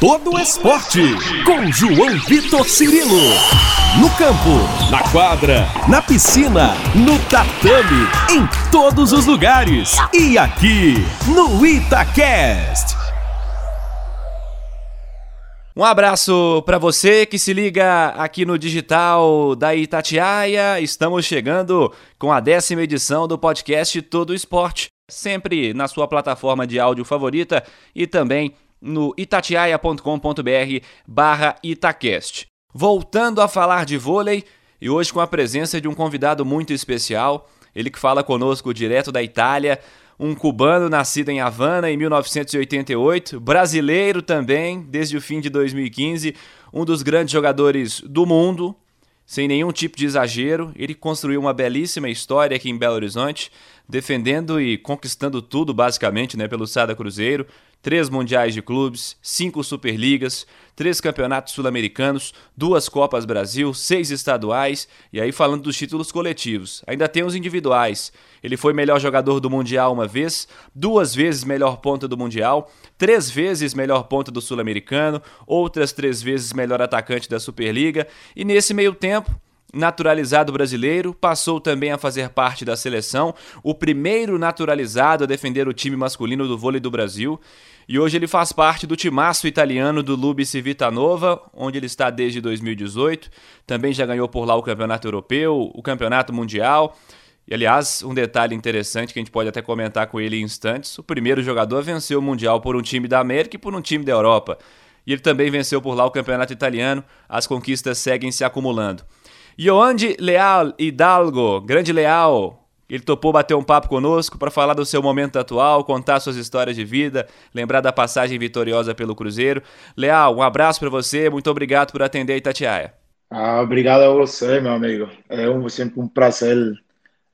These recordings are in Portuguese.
todo o esporte com João Vitor Cirilo. No campo, na quadra, na piscina, no tatame, em todos os lugares. E aqui no Itacast. Um abraço para você que se liga aqui no digital da Itatiaia. Estamos chegando com a décima edição do podcast Todo Esporte, sempre na sua plataforma de áudio favorita e também no itatiaia.com.br barra Itacast. Voltando a falar de vôlei, e hoje com a presença de um convidado muito especial, ele que fala conosco direto da Itália, um cubano nascido em Havana em 1988, brasileiro também desde o fim de 2015, um dos grandes jogadores do mundo, sem nenhum tipo de exagero. Ele construiu uma belíssima história aqui em Belo Horizonte, defendendo e conquistando tudo basicamente, né, pelo Sada Cruzeiro três mundiais de clubes, cinco Superligas, três campeonatos sul-americanos, duas Copas Brasil, seis estaduais, e aí falando dos títulos coletivos. Ainda tem os individuais. Ele foi melhor jogador do Mundial uma vez, duas vezes melhor ponta do Mundial, três vezes melhor ponta do Sul-Americano, outras três vezes melhor atacante da Superliga, e nesse meio tempo naturalizado brasileiro, passou também a fazer parte da seleção, o primeiro naturalizado a defender o time masculino do vôlei do Brasil. E hoje ele faz parte do timaço italiano do Lubi Civitanova, onde ele está desde 2018. Também já ganhou por lá o Campeonato Europeu, o Campeonato Mundial. E aliás, um detalhe interessante que a gente pode até comentar com ele em instantes: o primeiro jogador venceu o Mundial por um time da América e por um time da Europa. E ele também venceu por lá o Campeonato Italiano. As conquistas seguem se acumulando. Yoandi Leal Hidalgo, grande Leal, ele topou bater um papo conosco para falar do seu momento atual, contar suas histórias de vida, lembrar da passagem vitoriosa pelo Cruzeiro. Leal, um abraço para você, muito obrigado por atender Itatiaia. Ah, obrigado a você, meu amigo. É um, sempre um prazer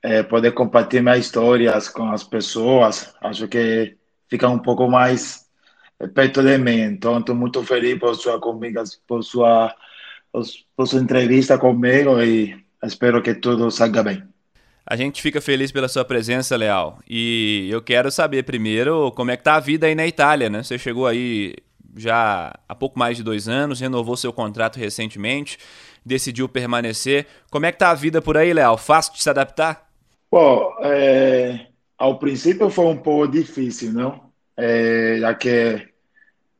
é, poder compartilhar histórias com as pessoas. Acho que fica um pouco mais perto de mim. Então, estou muito feliz por sua por sua por sua entrevista comigo e espero que tudo salga bem. A gente fica feliz pela sua presença, Leal. E eu quero saber primeiro como é que tá a vida aí na Itália, né? Você chegou aí já há pouco mais de dois anos, renovou seu contrato recentemente, decidiu permanecer. Como é que tá a vida por aí, Leal? Fácil de se adaptar? Bom, é, ao princípio foi um pouco difícil, não? É, já que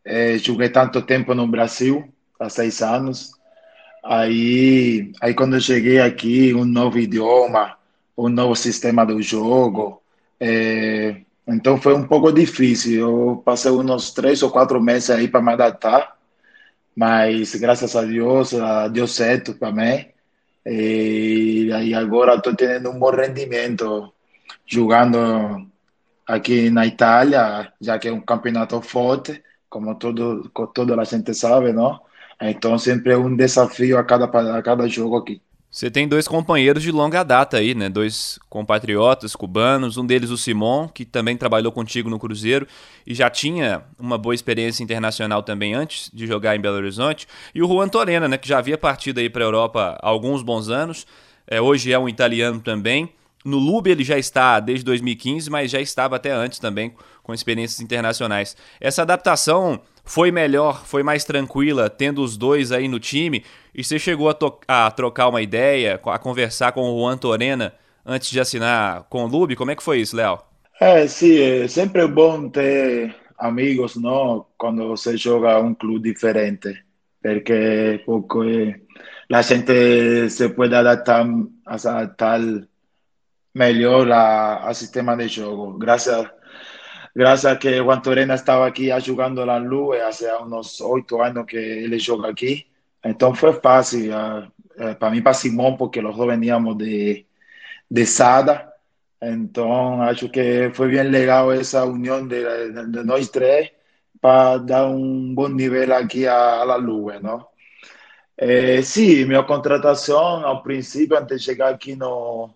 é, joguei tanto tempo no Brasil, há seis anos, Aí, aí quando eu cheguei aqui, um novo idioma, um novo sistema do jogo, é, então foi um pouco difícil. Eu passei uns três ou quatro meses aí para me adaptar, mas graças a Deus deu certo para mim. E aí agora estou tendo um bom rendimento jogando aqui na Itália, já que é um campeonato forte, como todo, toda a gente sabe, não? Então sempre é um desafio a cada, a cada jogo aqui. Você tem dois companheiros de longa data aí, né? Dois compatriotas cubanos, um deles o Simon, que também trabalhou contigo no Cruzeiro e já tinha uma boa experiência internacional também antes de jogar em Belo Horizonte, e o Juan Torena, né, que já havia partido aí para a Europa há alguns bons anos, é, hoje é um italiano também. No Lube ele já está desde 2015, mas já estava até antes também com experiências internacionais. Essa adaptação foi melhor, foi mais tranquila, tendo os dois aí no time? E você chegou a, a trocar uma ideia, a conversar com o Juan Torena antes de assinar com o Lube? Como é que foi isso, Léo? É, sim, é sempre bom ter amigos, não? Quando você joga um clube diferente, porque, porque a gente se pode adaptar, adaptar melhor ao sistema de jogo. Graças graças a que Juan Torena estava aqui jogando na Lua, há uns oito anos que ele joga aqui. Então foi fácil uh, uh, para mim, para Simão, porque nós dois veníamos de, de Sada. Então acho que foi bem legal essa união de, de, nós três para dar um bom nível aqui à, à Lua, não? Eh, sim, minha contratação ao princípio, antes de chegar aqui no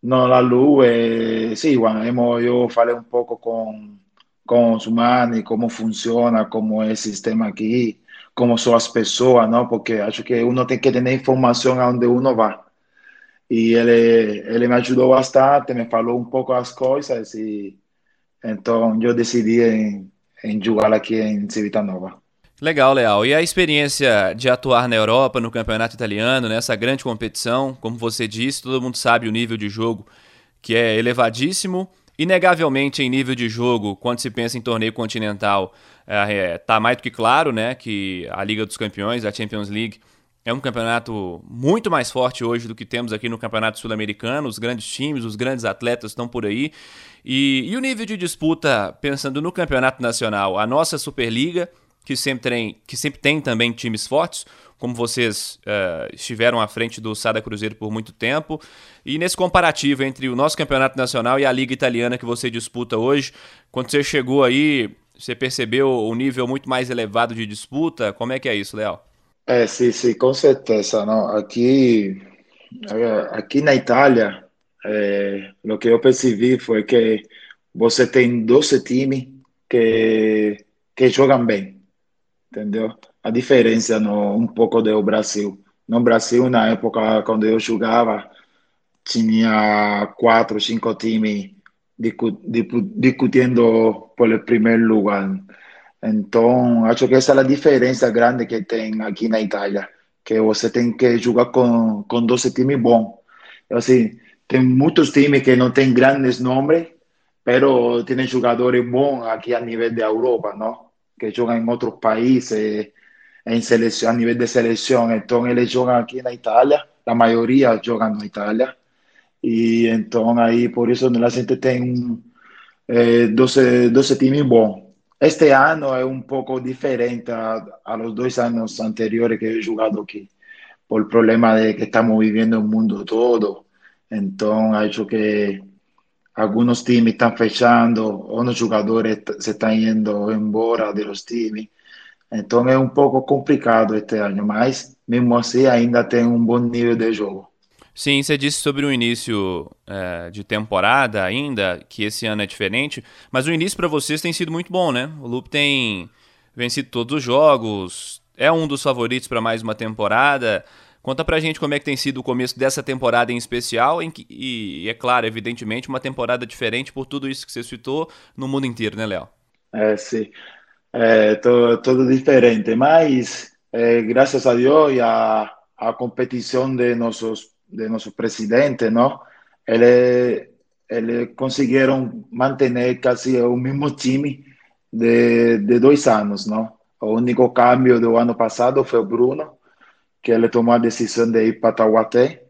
No, la luz, eh, sí, bueno, hemos, yo un poco con, con Sumani, cómo funciona, cómo es el sistema aquí, cómo son las personas, ¿no? Porque acho que uno tiene que tener información a donde uno va. Y él, él me ayudó bastante, me falou un poco las cosas y entonces yo decidí en, en jugar aquí en Civitanova. Legal, Leal. E a experiência de atuar na Europa, no campeonato italiano, nessa grande competição, como você disse, todo mundo sabe o nível de jogo que é elevadíssimo. Inegavelmente, em nível de jogo, quando se pensa em torneio continental, está é, tá mais do que claro né, que a Liga dos Campeões, a Champions League, é um campeonato muito mais forte hoje do que temos aqui no Campeonato Sul-Americano. Os grandes times, os grandes atletas estão por aí. E, e o nível de disputa, pensando no Campeonato Nacional, a nossa Superliga que sempre tem, que sempre tem também times fortes, como vocês uh, estiveram à frente do Sada Cruzeiro por muito tempo. E nesse comparativo entre o nosso campeonato nacional e a Liga Italiana que você disputa hoje, quando você chegou aí, você percebeu o nível muito mais elevado de disputa? Como é que é isso, Léo? É, sim, sim, com certeza. Não? Aqui, aqui na Itália, é, o que eu percebi foi que você tem 12 times que, que jogam bem entendeu? A diferença no, um pouco do Brasil. No Brasil, na época quando eu jogava, tinha quatro, cinco times discutindo pelo primeiro lugar. Então, acho que essa é a diferença grande que tem aqui na Itália, que você tem que jogar com, com 12 times bons. Assim, tem muitos times que não têm grandes nomes, mas têm jogadores bons aqui a nível da Europa, não? Que juegan en otros países en selección, a nivel de selección. Entonces, ellos juegan aquí en Italia, la mayoría juegan en Italia. Y entonces, ahí por eso la gente tiene eh, 12, 12 times bons. Este año es un poco diferente a, a, los dos años anteriores que he jugado aquí, por el problema de que estamos viviendo un mundo todo. Entonces, ha hecho que algunos times están fechando, unos jugadores se están yendo embora de los times. Entonces es un poco complicado este ano, mas mesmo assim ainda tem um bom nível de jogo. Sim, você disse sobre o início é, de temporada ainda, que esse ano é diferente, mas o início para vocês tem sido muito bom, né? O Lupe tem vencido todos os jogos, é um dos favoritos para mais uma temporada. Conta pra gente como é que tem sido o começo dessa temporada em especial, em que, e, é claro, evidentemente, uma temporada diferente por tudo isso que você citou no mundo inteiro, né, Léo? É, sim. É, todo, todo diferente, mas é, graças a Deus e a, a competição de nossos, de nossos presidentes, não? Eles, eles conseguiram manter quase o mesmo time de, de dois anos, não? O único câmbio do ano passado foi o Bruno, que ele tomou a decisão de ir para Taubaté.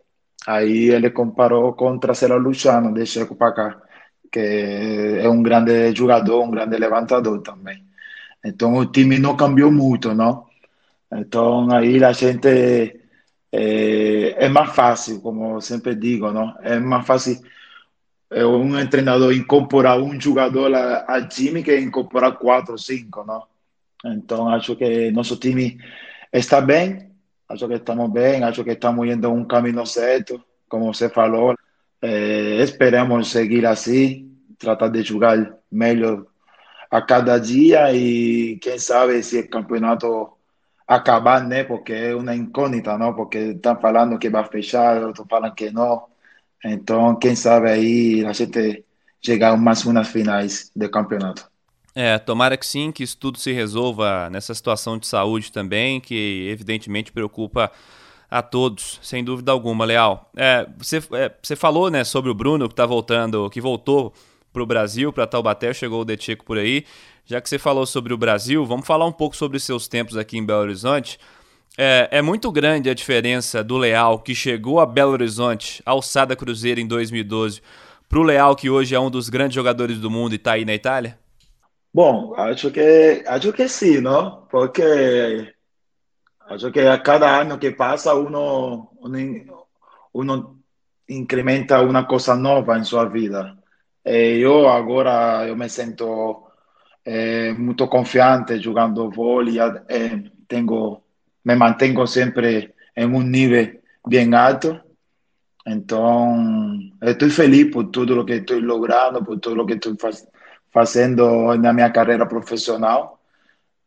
Aí ele comparou com trazer o Luciano de Checo para cá, que é um grande jogador, um grande levantador também. Então o time não cambiou muito, não? Então aí a gente é, é mais fácil, como sempre digo, não? É mais fácil é um treinador incorporar um jogador ao time que incorporar quatro, cinco, não? Então acho que nosso time está bem, acho que estamos bem, acho que estamos indo um caminho certo, como você falou. É, esperamos seguir assim, tratar de jogar melhor a cada dia e quem sabe se o campeonato acabar, né? Porque é uma incógnita, não? Porque estão falando que vai fechar, outros falam que não. Então, quem sabe aí a gente chegar mais umas finais do campeonato. É, tomara que sim, que isso tudo se resolva nessa situação de saúde também, que evidentemente preocupa a todos, sem dúvida alguma, Leal. É, você, é, você falou né, sobre o Bruno que está voltando, que voltou para o Brasil, para Taubaté, chegou o Decheco por aí. Já que você falou sobre o Brasil, vamos falar um pouco sobre seus tempos aqui em Belo Horizonte. É, é muito grande a diferença do Leal que chegou a Belo Horizonte, alçada Cruzeiro em 2012, para o Leal que hoje é um dos grandes jogadores do mundo e está aí na Itália? Bom, acho que, acho que sim, ¿no? Porque acho que a cada ano que passa uno, uno, uno incrementa uma coisa nova em sua vida. E eu agora eu me sinto eh, muito confiante jogando vôlei, eh, tenho, me mantenho sempre em um nível bem alto. Então, estou feliz por tudo o que estou logrando, por tudo o que estou fazendo fazendo na minha carreira profissional.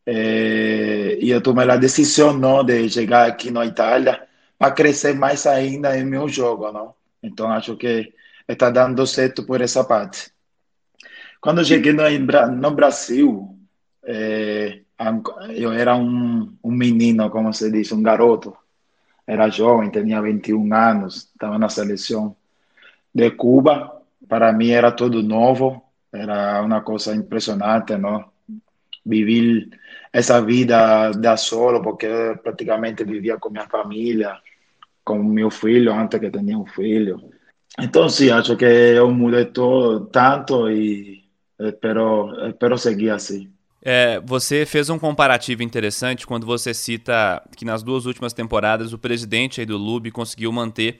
É, e eu tomei a decisão não, de chegar aqui na Itália para crescer mais ainda em meu jogo. Não? Então, acho que está dando certo por essa parte. Quando cheguei no, no Brasil, é, eu era um, um menino, como se diz, um garoto. Era jovem, tinha 21 anos, estava na seleção de Cuba. Para mim era tudo novo, era uma coisa impressionante, não? Viver essa vida da solo, porque praticamente vivia com minha família, com meu filho, antes que um filho. Então, sim, acho que eu mudei todo, tanto e espero, espero seguir assim. É, você fez um comparativo interessante quando você cita que nas duas últimas temporadas o presidente do Lube conseguiu manter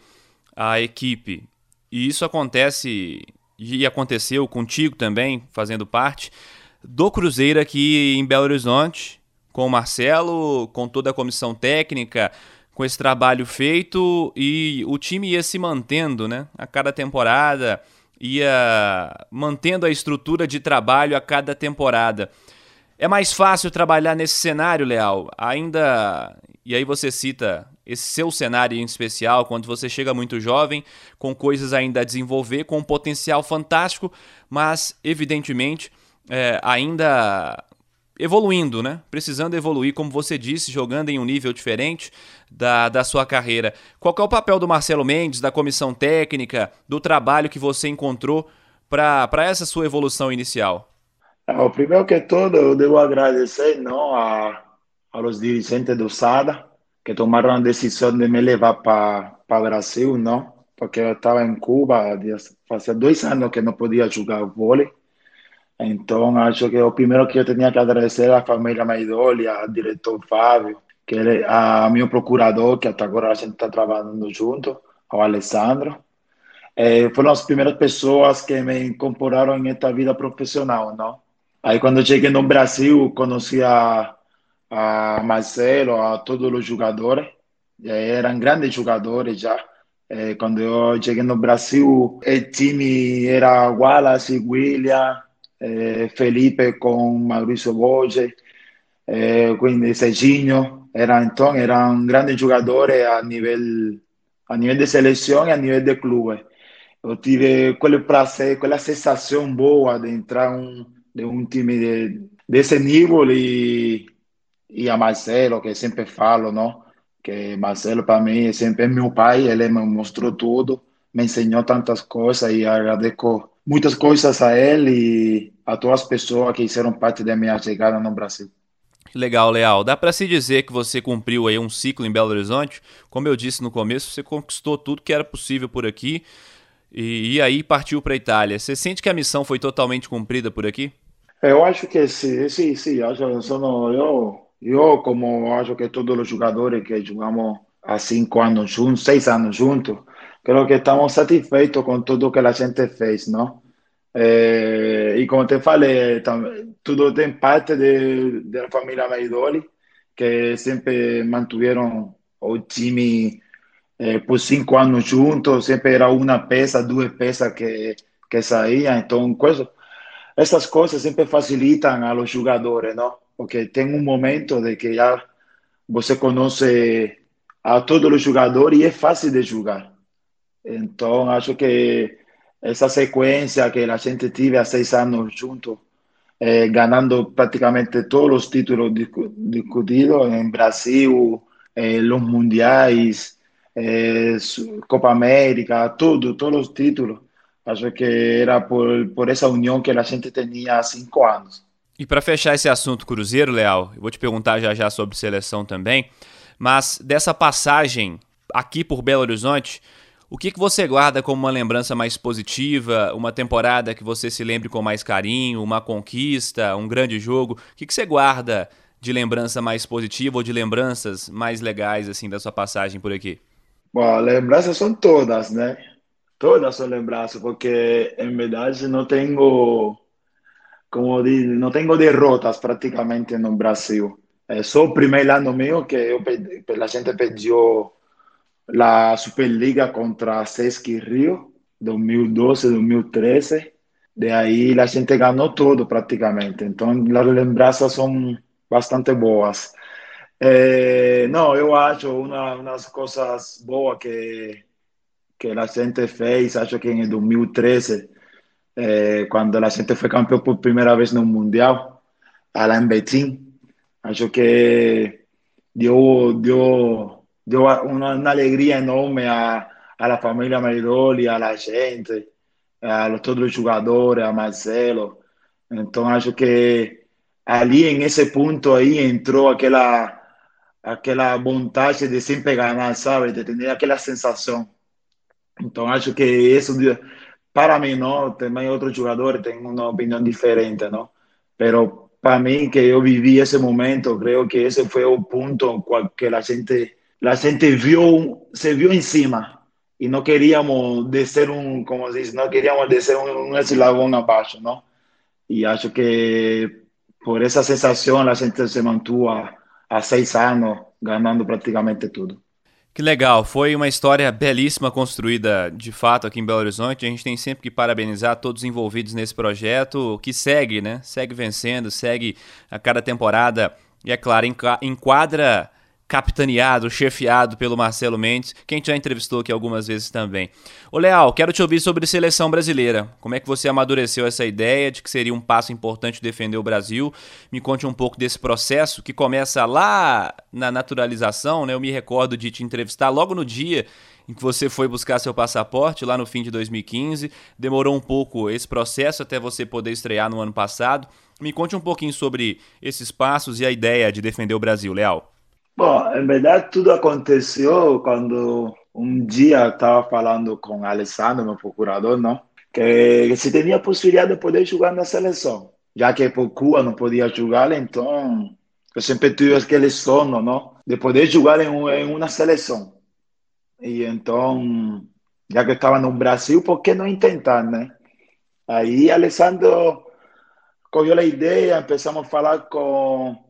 a equipe. E isso acontece e aconteceu contigo também, fazendo parte do Cruzeiro aqui em Belo Horizonte, com o Marcelo, com toda a comissão técnica, com esse trabalho feito e o time ia se mantendo, né? A cada temporada, ia mantendo a estrutura de trabalho a cada temporada. É mais fácil trabalhar nesse cenário, Leal? Ainda. E aí você cita esse seu cenário em especial, quando você chega muito jovem, com coisas ainda a desenvolver, com um potencial fantástico, mas evidentemente é, ainda evoluindo, né? Precisando evoluir, como você disse, jogando em um nível diferente da, da sua carreira. Qual é o papel do Marcelo Mendes, da comissão técnica, do trabalho que você encontrou para essa sua evolução inicial? O primeiro que tudo, eu devo agradecer não, a, aos dirigentes do SADA, que tomaram a decisão de me levar para o Brasil, não? Porque eu estava em Cuba, fazia dois anos que não podia jogar vôlei. Então, acho que o primeiro que eu tinha que agradecer a família Maidoli, ao diretor Fábio, que ele, a meu procurador, que até agora a gente está trabalhando junto, ao Alessandro. É, foram as primeiras pessoas que me incorporaram em esta vida profissional, não? Aí, quando cheguei no Brasil, conheci a, a Marcelo, a todos os jogadores. Eram grandes jogadores já. É, quando eu cheguei no Brasil, o time era Wallace, William, eh, Felipe com Maurício Borges, eh, quindi Serginho, era, então eram grandes jogadores a nível, a nível de seleção e a nível de clube. Eu tive aquele prazer, aquela sensação boa de entrar um, de um time de, desse nível e, e a Marcelo, que sempre falo, não? que Marcelo para mim sempre é meu pai, ele me mostrou tudo, me ensinou tantas coisas e agradeço muitas coisas a ele e a todas as pessoas que fizeram parte da minha chegada no Brasil. Legal, Leal. Dá para se dizer que você cumpriu aí um ciclo em Belo Horizonte? Como eu disse no começo, você conquistou tudo que era possível por aqui e, e aí partiu para a Itália. Você sente que a missão foi totalmente cumprida por aqui? Eu acho que sim, sim, sim. Acho, sono, eu, eu, como acho que todos os jogadores que jogamos há cinco anos juntos, seis anos juntos, creo que estamos satisfeitos con todo que la gente fez, ¿no? Eh, y como te falei, todo tem parte de, la familia Maidoli, que sempre mantuvieron o time por cinco anos juntos, sempre era uma peça, duas peças que, que saíam, então coisa, essas coisas sempre facilitam a los jogadores, não? Porque tem um momento de que já você conhece a todos os jogadores e é fácil de jogar. Então, acho que essa sequência que a gente tive há seis anos junto, eh, ganhando praticamente todos os títulos discutidos em Brasil, eh, os mundiais, eh, Copa América, tudo, todos os títulos. Acho que era por, por essa união que a gente tinha há cinco anos. E para fechar esse assunto Cruzeiro, Leal, eu vou te perguntar já já sobre seleção também, mas dessa passagem aqui por Belo Horizonte, o que, que você guarda como uma lembrança mais positiva, uma temporada que você se lembre com mais carinho, uma conquista, um grande jogo? O que, que você guarda de lembrança mais positiva ou de lembranças mais legais assim da sua passagem por aqui? Bom, lembranças são todas, né? Todas são lembranças, porque em verdade não tenho, como diz, não tenho derrotas praticamente no Brasil. É só o primeiro que eu, a gente pediu la Superliga contra Sesc Rio, 2012-2013. De aí a gente ganhou tudo praticamente. Então as lembranças são bastante boas. Eh, não, eu acho uma, uma das coisas boas que que a gente fez, acho que em 2013, eh, quando a gente foi campeão por primeira vez no Mundial, lá em Betim, Acho que dio, dio, dio una, una alegría enorme a, a la familia Maridoli, a la gente, a los, todos los jugadores, a Marcelo. Entonces, acho que ali, en ese punto, ahí entró aquella, aquella vontade de sempre ganhar, sabe? De ter aquela sensação. Então, acho que isso, para mim, não, também outros jogadores têm uma opinião diferente, não? Pero para mim, que eu vivi esse momento, creio que esse foi o ponto que a gente, a gente viu, se viu em cima. E não queríamos descer um, como se diz, não queríamos descer um, um eslabão abaixo, não? E acho que por essa sensação a gente se mantuvo há seis anos, ganhando praticamente tudo. Que legal, foi uma história belíssima construída de fato aqui em Belo Horizonte. A gente tem sempre que parabenizar todos os envolvidos nesse projeto, que segue, né? Segue vencendo, segue a cada temporada e, é claro, enquadra capitaneado, chefiado pelo Marcelo Mendes, que a gente já entrevistou aqui algumas vezes também. Ô Leal, quero te ouvir sobre seleção brasileira. Como é que você amadureceu essa ideia de que seria um passo importante defender o Brasil? Me conte um pouco desse processo que começa lá na naturalização, né? Eu me recordo de te entrevistar logo no dia em que você foi buscar seu passaporte lá no fim de 2015. Demorou um pouco esse processo até você poder estrear no ano passado. Me conte um pouquinho sobre esses passos e a ideia de defender o Brasil, Leal. Bom, em verdade, tudo aconteceu quando um dia estava falando com Alessandro, meu procurador, não? Que se tinha possibilidade de poder jogar na seleção. Já que por Cuba não podia jogar, então eu sempre tive aquele sonho, não? De poder jogar em, em uma seleção. E então, já que estava no Brasil, por que não tentar, né? Aí Alessandro cogiu a ideia, começamos a falar com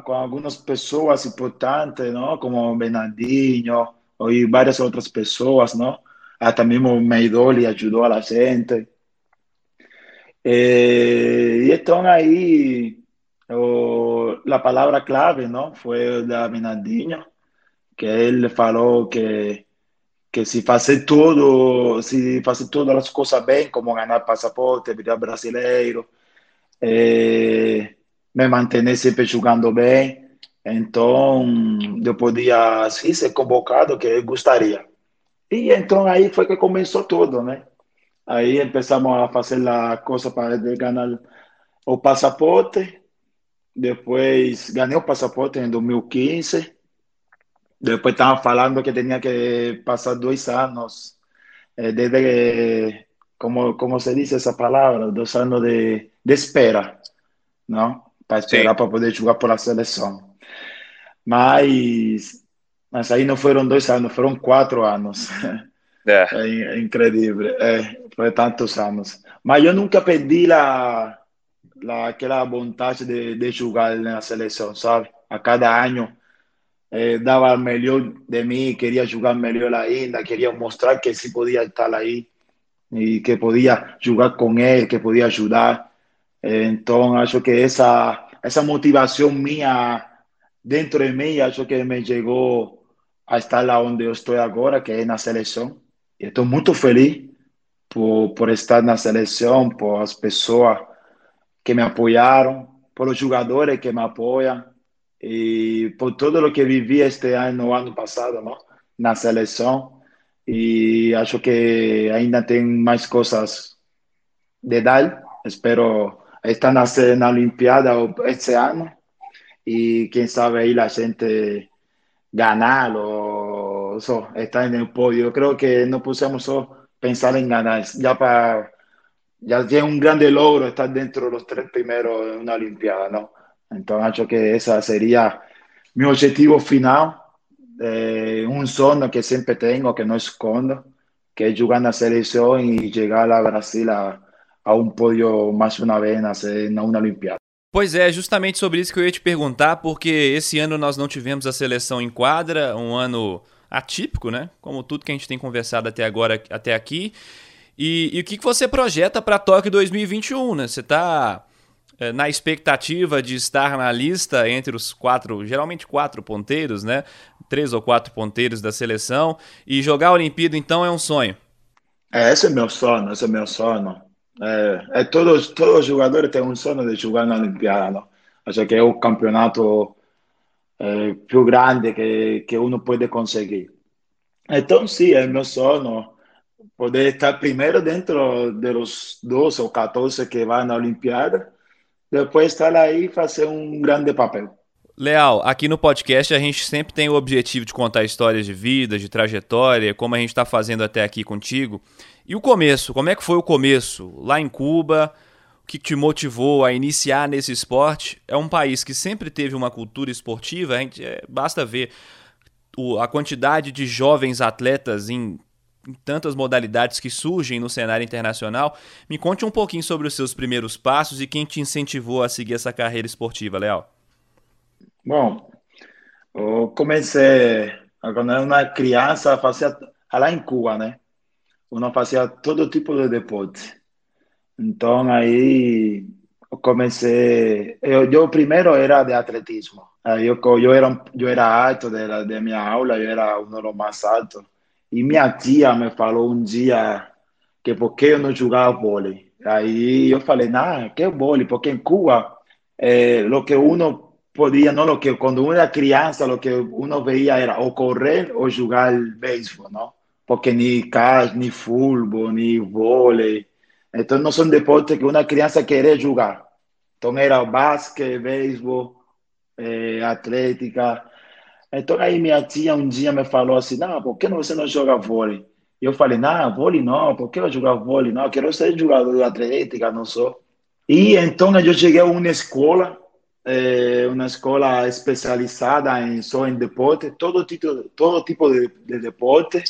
com algumas pessoas importantes, não? Como Bernardinho e várias outras pessoas, não? Até mesmo Meidoli ajudou a gente. E, então aí o, a palavra clave, não? Foi da Bernardinho, que ele falou que que se fazer tudo, se fazer todas as coisas bem, como ganhar passaporte, virar brasileiro, eh, me manter sempre jogando bem. Então, eu podia ser convocado, que eu gostaria. E então aí foi que começou tudo, né? Aí começamos a fazer a coisa para ganhar o passaporte. Depois ganhei o passaporte em 2015. Depois estavam falando que tinha que passar dois anos, eh, desde, como, como se diz essa palavra, dois anos de, de espera, não? Para esperar para poder jogar pela seleção. Mas, mas aí não foram dois anos, foram quatro anos. É, é incrível, é, foi tantos anos. Mas eu nunca perdi la, la, aquela vontade de, de jogar na seleção, sabe? A cada ano eh, dava o melhor de mim, queria jogar melhor ainda, queria mostrar que se podia estar aí e que podia jogar com ele, que podia ajudar. Então, acho que essa, essa motivação minha dentro de mim, acho que me chegou a estar lá onde eu estou agora, que é na seleção. Estou muito feliz por, por estar na seleção, por as pessoas que me apoiaram, por os jogadores que me apoiam e por tudo o que vivi este ano, ano passado, não? na seleção. E acho que ainda tem mais coisas de dar. Espero están la Olimpiada este año y quién sabe ahí la gente ganar o so, estar en el podio. Creo que no pusimos pensar en ganar, ya para ya es un grande logro estar dentro de los tres primeros en una Olimpiada, ¿no? Entonces, creo que ese sería mi objetivo final, eh, un sueño que siempre tengo, que no escondo, que es jugar en la selección y llegar a Brasil a, a um pódio mais uma vez na uma Olimpíada. Pois é, justamente sobre isso que eu ia te perguntar, porque esse ano nós não tivemos a seleção em quadra, um ano atípico, né? Como tudo que a gente tem conversado até agora, até aqui. E, e o que, que você projeta para Tóquio 2021, né? Você está é, na expectativa de estar na lista entre os quatro, geralmente quatro ponteiros, né? Três ou quatro ponteiros da seleção. E jogar a Olimpíada, então, é um sonho. É, esse é meu sonho, esse é meu sonho. É, é, todos, todos os jogadores têm um sonho de jogar na Olimpíada, não? Acho que é o campeonato eh, più grande che, che uno può conseguire. Então, sim, é meu sonho poder estar primeiro dentro dos 12 ou 14 que vão na Olimpíada, depois estar aí e fazer um grande papel. Leal, aqui no podcast a gente sempre tem o objetivo de contar histórias de vida, de trajetória, como a gente está fazendo até aqui contigo. E o começo, como é que foi o começo? Lá em Cuba, o que te motivou a iniciar nesse esporte? É um país que sempre teve uma cultura esportiva, a gente, é, basta ver o, a quantidade de jovens atletas em, em tantas modalidades que surgem no cenário internacional. Me conte um pouquinho sobre os seus primeiros passos e quem te incentivou a seguir essa carreira esportiva, Leal. Bom, eu comecei quando era uma criança, fazia lá em Cuba, né? Uno fazia todo tipo de deporte. Então aí eu comecei, eu, eu primeiro era de atletismo. Aí eu, eu era eu era alto de, de minha aula, eu era um dos mais alto. E minha tia me falou um dia que por que eu não jogava vôlei. Aí eu falei, não, que vôlei, porque em Cuba, eh, o que uno podía, no lo que cuando uno era crianza, lo que uno veía era o correr o jugar béisbol, ¿no? Porque ni cash, ni fútbol, ni vôlei. Entonces no son deportes que una crianza quiere jugar. Entonces era básquet, béisbol, eh, atlética. Entonces ahí mi tía un día me falou assim, não, por que você não joga vôlei? Eu falei, não, vôlei não, por que eu jogar vôlei? Não, quero ser jogador de atlética, não sou. E então eu cheguei a uma escola é uma escola especializada em só em deporte, todo tipo, todo tipo de, de deporte.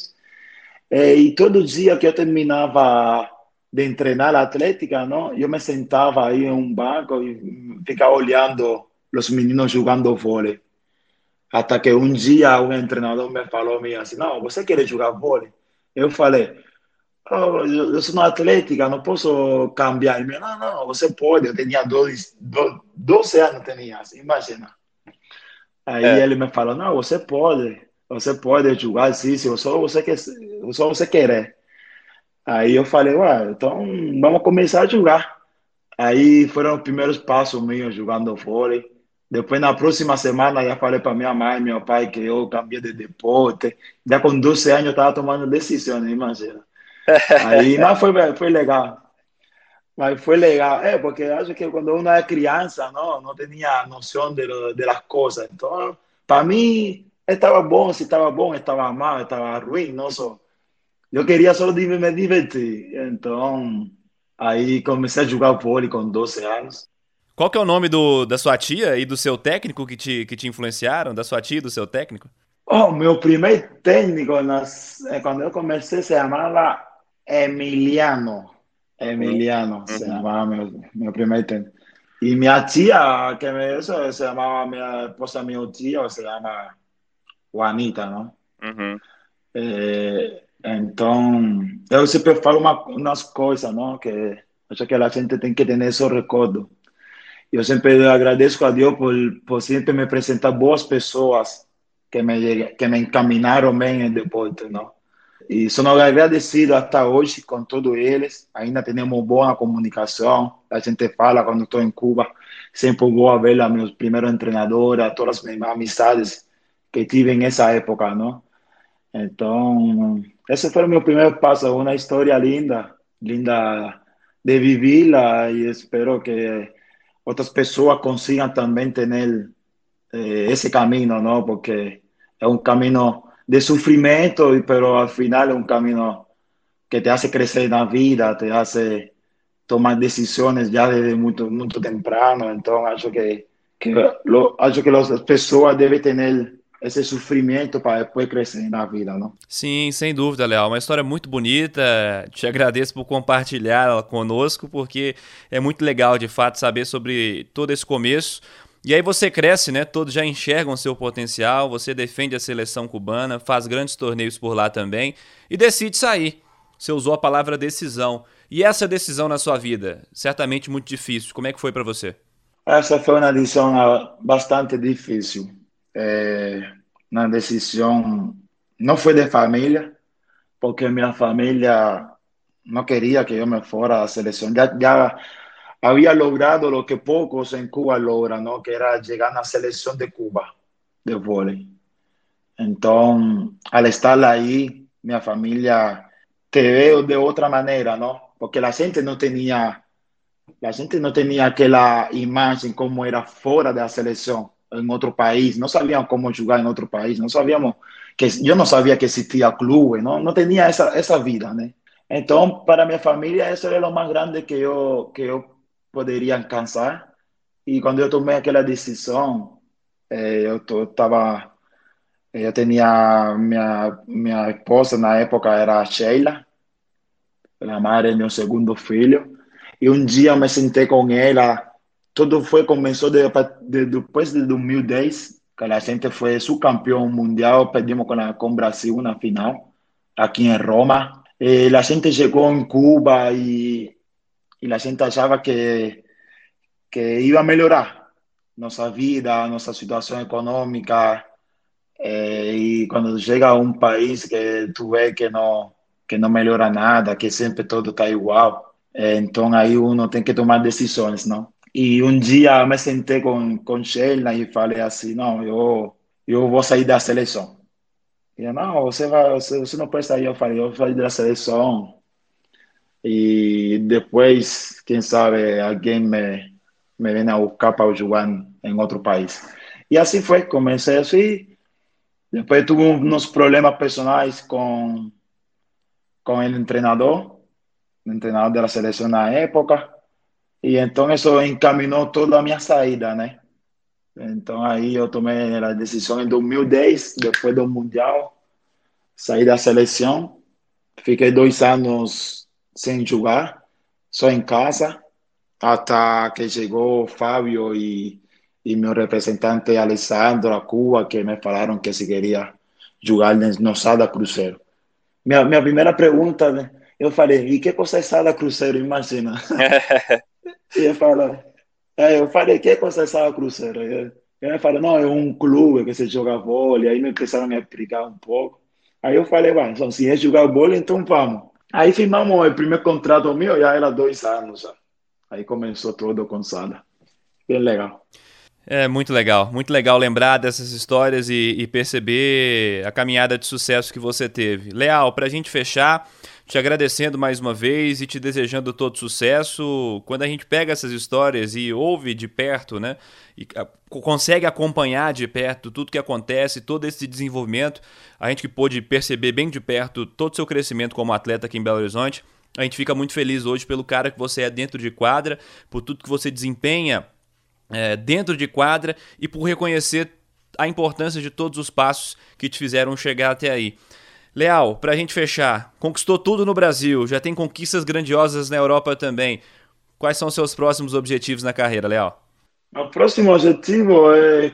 É, e todo dia que eu terminava de treinar atlética, não, eu me sentava aí em um banco e ficava olhando os meninos jogando vôlei. Até que um dia um treinador me falou assim, não, você quer jogar vôlei? Eu falei, Oh, eu sou na Atlética, não posso cambiar. Ele não, não, você pode. Eu tinha dois, 12 anos, tinha, assim, imagina. Aí é. ele me falou, não, você pode, você pode jogar sim, se só você, quer, só você querer. Aí eu falei, ué, então vamos começar a jogar. Aí foram os primeiros passos meus jogando vôlei. Depois, na próxima semana, já falei para minha mãe e meu pai que eu cambiei de deporte. Já com 12 anos, eu estava tomando decisões, imagina. Aí, não, foi, foi legal. Mas foi legal. É, porque acho que quando uno é criança, não, não tinha noção de, de las coisas. Então, para mim, estava bom, se estava bom, estava mal, estava ruim, não só. Eu queria só me divertir. Então, aí comecei a jogar vôlei com 12 anos. Qual que é o nome do, da sua tia e do seu técnico que te, que te influenciaram? Da sua tia e do seu técnico? Oh, meu primeiro técnico, nas, quando eu comecei, se chamava Emiliano. Emiliano se llamaba mi, mi primer ten. Y mi tía, que me, eso se llamaba mi esposa, mi tía, se llama Juanita, ¿no? Uhum. Eh, então, eu sempre falo uma, umas coisas, não? Que acho que a gente tem que ter esse recordo. Eu sempre agradeço a Deus por, por sempre me apresentar boas pessoas que me, que me encaminaram bem em deporte, não? E sou agradecido até hoje com todos eles. Ainda temos boa comunicação. A gente fala quando estou em Cuba. Sempre vou ver a meus primeiros treinadores, todas as minhas amizades que tive nessa época, não? Então, esse foi o meu primeiro passo. Uma história linda, linda de vivê-la e espero que outras pessoas consigam também ter eh, esse caminho, não? Porque é um caminho de sufrimiento, pero al final es un camino que te hace crecer en la vida, te hace tomar decisiones ya desde muy, muy temprano. Entonces, acho que, que, lo, acho que las pessoas devem ter esse sofrimento para depois crescer na vida, não? Sim, sem dúvida, Léo. Uma história muito bonita. Te agradeço por compartilhar ela conosco, porque é muito legal, de fato, saber sobre todo esse começo. E aí você cresce, né? Todos já enxergam seu potencial, você defende a seleção cubana, faz grandes torneios por lá também e decide sair. Você usou a palavra decisão. E essa decisão na sua vida, certamente muito difícil. Como é que foi para você? Essa foi uma decisão ah, bastante difícil. É, uma decisão não foi de família, porque minha família não queria que eu me fora à seleção. Já, já había logrado lo que pocos en Cuba logran, ¿no? Que era llegar a la selección de Cuba de vóley. Entonces, al estar ahí, mi familia te veo de otra manera, ¿no? Porque la gente no tenía, la gente no tenía aquella imagen como era fuera de la selección en otro país, no sabían cómo jugar en otro país, no sabíamos que yo no sabía que existía clubes, no, no tenía esa, esa vida, ¿no? Entonces, para mi familia eso era lo más grande que yo, que yo podría alcanzar. Y cuando yo tomé aquella decisión, eh, yo estaba, yo tenía, mi, mi esposa en la época era Sheila, la madre de mi segundo hijo, y un día me senté con ella, todo fue, comenzó de, de, después del 2010, que la gente fue su campeón mundial, perdimos con, la, con Brasil una final, aquí en Roma. Eh, la gente llegó en Cuba y, y la gente achaba que, que iba a mejorar nuestra vida, nuestra situación económica. Eh, y cuando llega a un país que tú ves que no, que no mejora nada, que siempre todo está igual, eh, entonces ahí uno tiene que tomar decisiones, ¿no? Y un día me senté con, con Sheila y falei así, no, yo, yo voy a salir de la selección. Y ella, no, usted, va, usted, usted no puede salir. Yo falei, yo voy a salir de la selección. Y después, quién sabe, alguien me, me ven a buscar para jugar en otro país. Y así fue, comencé así. Después tuve unos problemas personales con, con el entrenador, el entrenador de la selección la época. Y entonces eso encaminó toda mi salida, ¿no? Entonces ahí yo tomé la decisión en 2010, después del Mundial, saí de la selección. Fiquei dos años sin jugar, só en casa hasta que llegó Fabio y, y mi representante Alessandro a Cuba, que me falaron que si quería jugar en Sada Cruzeiro. Mi, mi primera pregunta, eu falei, e que cosa é Sada Cruzeiro, imagina? e ele falou, é, eu falei, que cosa é Sada Cruzeiro? E ele falou, não, é um clube que se joga vôlei, aí me começaram a me explicar um pouco. Aí eu falei, se é jogar vôlei, então vamos. Aí firmamos o primeiro contrato meu, já era dois anos. Aí começou todo com Sada. Bem legal. É muito legal, muito legal lembrar dessas histórias e, e perceber a caminhada de sucesso que você teve. Leal, para a gente fechar, te agradecendo mais uma vez e te desejando todo sucesso. Quando a gente pega essas histórias e ouve de perto, né, e consegue acompanhar de perto tudo que acontece, todo esse desenvolvimento, a gente que pôde perceber bem de perto todo o seu crescimento como atleta aqui em Belo Horizonte, a gente fica muito feliz hoje pelo cara que você é dentro de quadra, por tudo que você desempenha é, dentro de quadra e por reconhecer a importância de todos os passos que te fizeram chegar até aí. Leal, para a gente fechar, conquistou tudo no Brasil, já tem conquistas grandiosas na Europa também. Quais são os seus próximos objetivos na carreira, Leal? O próximo objetivo é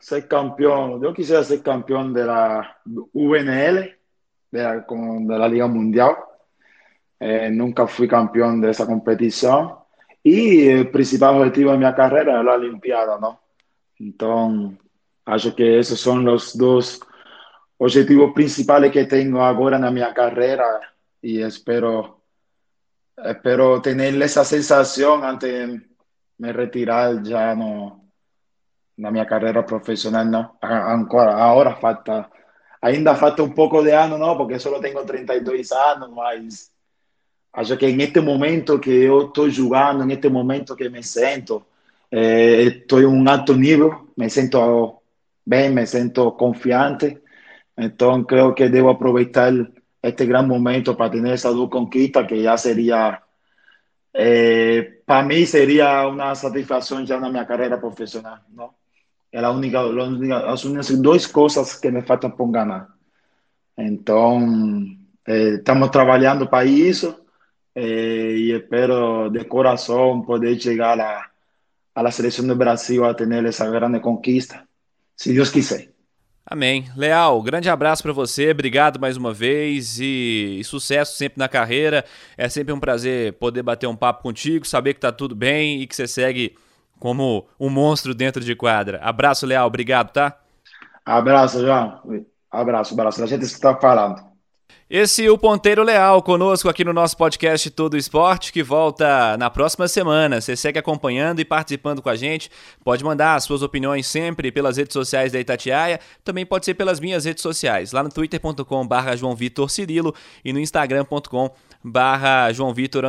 ser campeão. Eu quisiera ser campeão da UNL, da Liga Mundial. Eh, nunca fui campeón de esa competición y el principal objetivo de mi carrera es la Olimpiada, ¿no? Entonces, acho que esos son los dos objetivos principales que tengo ahora en mi carrera y espero, espero tener esa sensación antes de me retirar ya no na minha carreira profissional não agora ahora falta ainda falta um pouco de ano não porque só tenho 32 anos mas Acho que en este momento que yo estoy jugando, en este momento que me siento, eh, estoy en un alto nivel, me siento bien, me siento confiante. Entonces creo que debo aprovechar este gran momento para tener esas dos conquistas que ya sería, eh, para mí sería una satisfacción ya en mi carrera profesional, ¿no? Es la única, única, las únicas dos cosas que me faltan por ganar. Entonces, eh, estamos trabajando para eso eh, y espero de corazón poder llegar a, a la selección de Brasil a tener essa grande conquista, se Deus quiser. Amém. Leal, grande abraço para você, obrigado mais uma vez e, e, sucesso sempre na carreira. É sempre um prazer poder bater um papo contigo, saber que tá tudo bem e que você segue como um monstro dentro de quadra. Abraço, Leal, obrigado, tá? Abraço, João. Abraço, abraço. A gente está falando. Esse é o Ponteiro Leal conosco aqui no nosso podcast Todo Esporte, que volta na próxima semana. Você segue acompanhando e participando com a gente. Pode mandar suas opiniões sempre pelas redes sociais da Itatiaia, também pode ser pelas minhas redes sociais, lá no twitter.com/barra João Vitor Cirilo e no instagram.com barra João Vitor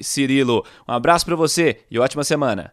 Cirilo. Um abraço para você e ótima semana.